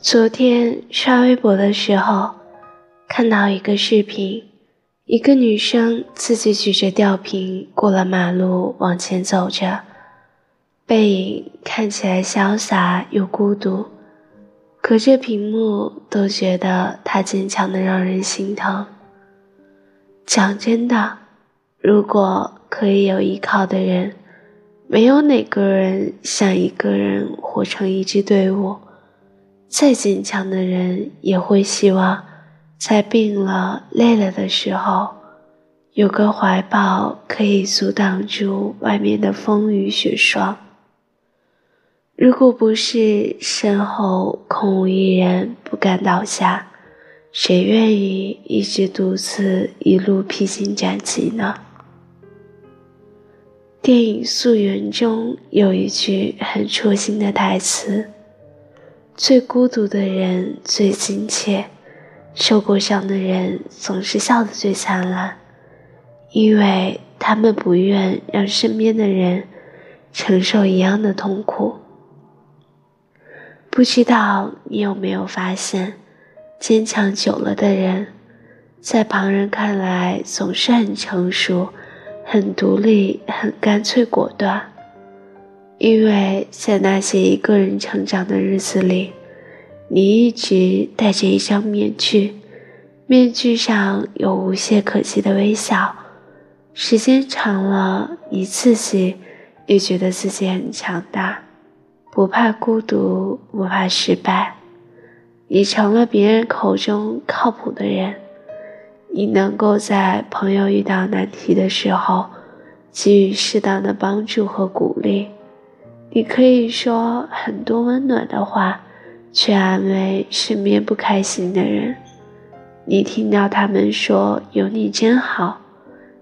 昨天刷微博的时候，看到一个视频，一个女生自己举着吊瓶过了马路，往前走着，背影看起来潇洒又孤独，隔着屏幕都觉得她坚强的让人心疼。讲真的，如果可以有依靠的人，没有哪个人想一个人活成一支队伍。再坚强的人也会希望，在病了、累了的时候，有个怀抱可以阻挡住外面的风雨雪霜。如果不是身后空无一人，不敢倒下，谁愿意一直独自一路披荆斩棘呢？电影《溯源》中有一句很戳心的台词。最孤独的人最亲切，受过伤的人总是笑得最灿烂，因为他们不愿让身边的人承受一样的痛苦。不知道你有没有发现，坚强久了的人，在旁人看来总是很成熟、很独立、很干脆果断。因为在那些一个人成长的日子里，你一直戴着一张面具，面具上有无懈可击的微笑。时间长了，你自己也觉得自己很强大，不怕孤独，不怕失败。你成了别人口中靠谱的人，你能够在朋友遇到难题的时候给予适当的帮助和鼓励。你可以说很多温暖的话，去安慰身边不开心的人。你听到他们说“有你真好”，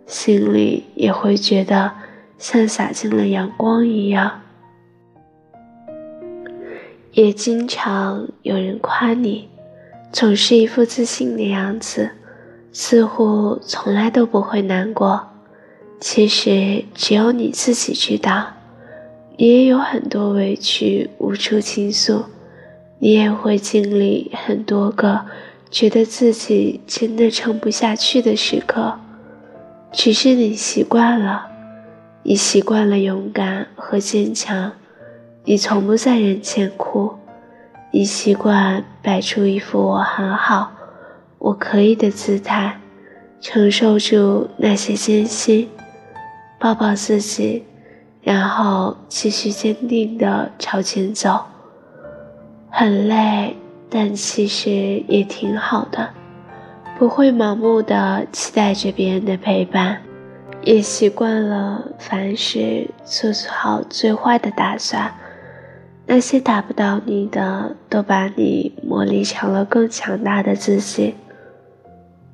心里也会觉得像洒进了阳光一样。也经常有人夸你，总是一副自信的样子，似乎从来都不会难过。其实只有你自己知道。你也有很多委屈无处倾诉，你也会经历很多个觉得自己真的撑不下去的时刻，只是你习惯了，你习惯了勇敢和坚强，你从不在人前哭，你习惯摆出一副我很好，我可以的姿态，承受住那些艰辛，抱抱自己。然后继续坚定地朝前走，很累，但其实也挺好的。不会盲目的期待着别人的陪伴，也习惯了凡事做好最坏的打算。那些打不倒你的，都把你磨砺成了更强大的自己。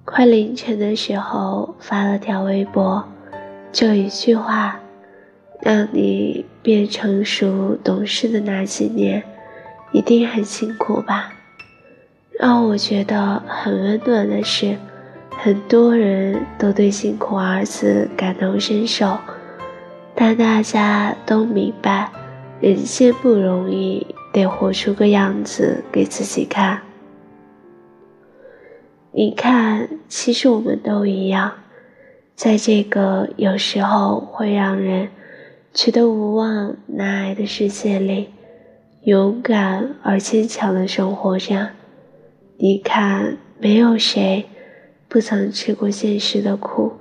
快凌晨的时候发了条微博，就一句话。让你变成熟懂事的那几年，一定很辛苦吧？让我觉得很温暖的是，很多人都对“辛苦”二字感同身受，但大家都明白，人间不容易，得活出个样子给自己看。你看，其实我们都一样，在这个有时候会让人。觉得无望难挨的世界里，勇敢而坚强的生活着。你看，没有谁不曾吃过现实的苦，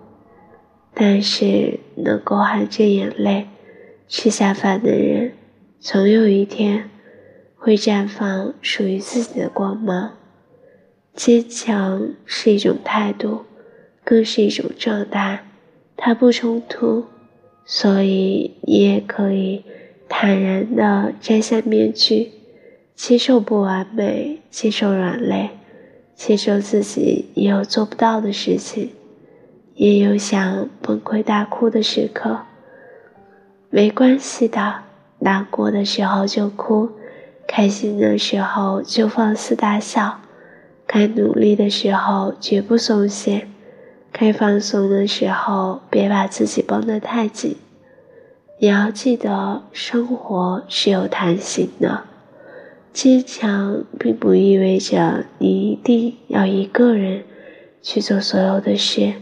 但是能够含着眼泪吃下饭的人，总有一天会绽放属于自己的光芒。坚强是一种态度，更是一种状态，它不冲突。所以，你也可以坦然地摘下面具，接受不完美，接受软肋，接受自己也有做不到的事情，也有想崩溃大哭的时刻。没关系的，难过的时候就哭，开心的时候就放肆大笑，该努力的时候绝不松懈。该放松的时候，别把自己绷得太紧。你要记得，生活是有弹性的。坚强并不意味着你一定要一个人去做所有的事。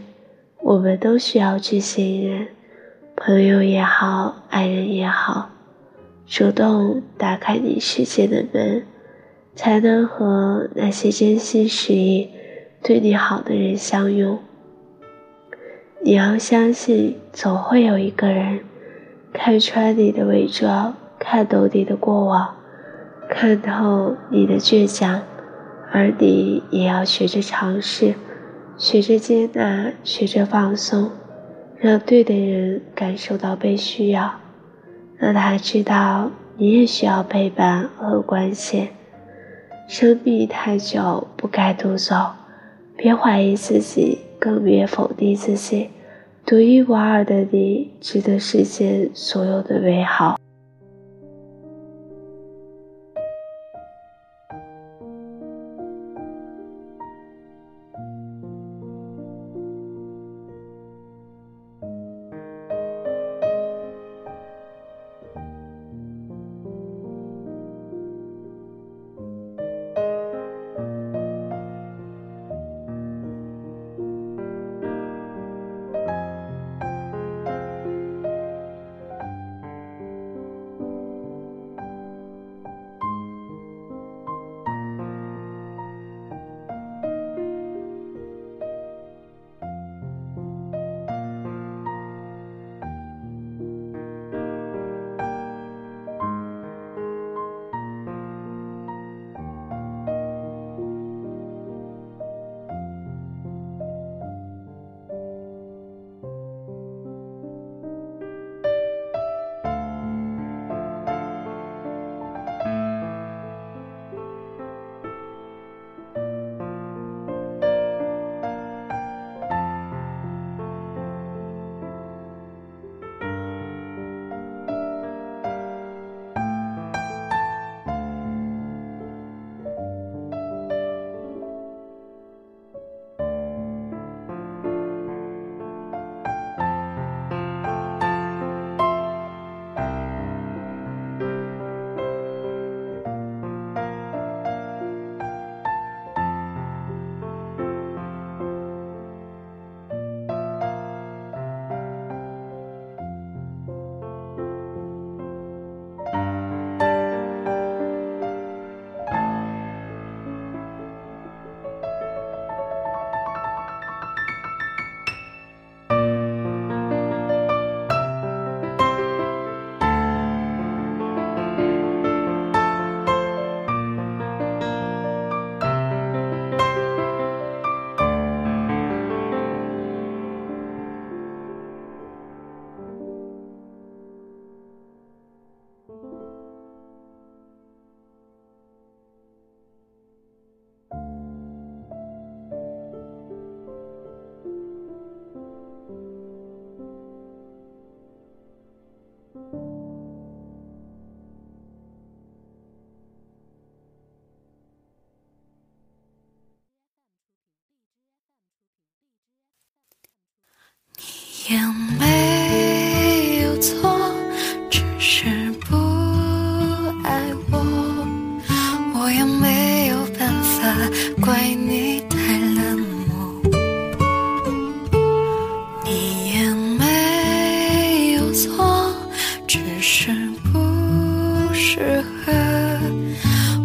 我们都需要去信任，朋友也好，爱人也好，主动打开你世界的门，才能和那些真心实意对你好的人相拥。你要相信，总会有一个人看穿你的伪装，看懂你的过往。看透你的倔强，而你也要学着尝试，学着接纳，学着放松，让对的人感受到被需要，让他知道你也需要陪伴和关心。生命太久，不该独走，别怀疑自己，更别否定自己。独一无二的你，值得世间所有的美好。也没有错，只是不爱我。我也没有办法怪你太冷漠。你也没有错，只是不适合。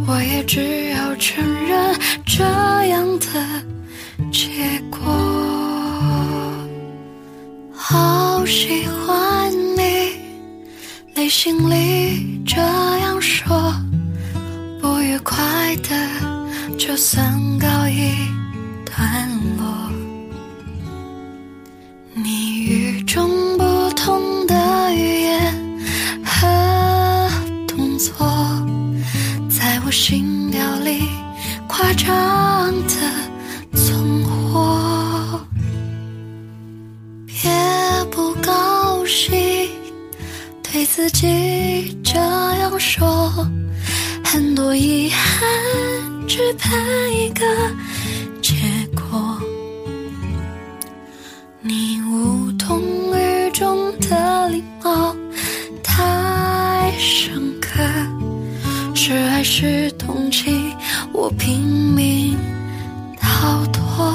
我也只有承认这心里这样说，不愉快的就算告一对自己这样说，很多遗憾只盼一个结果。你无动于衷的礼貌太深刻，是爱是同情，我拼命逃脱。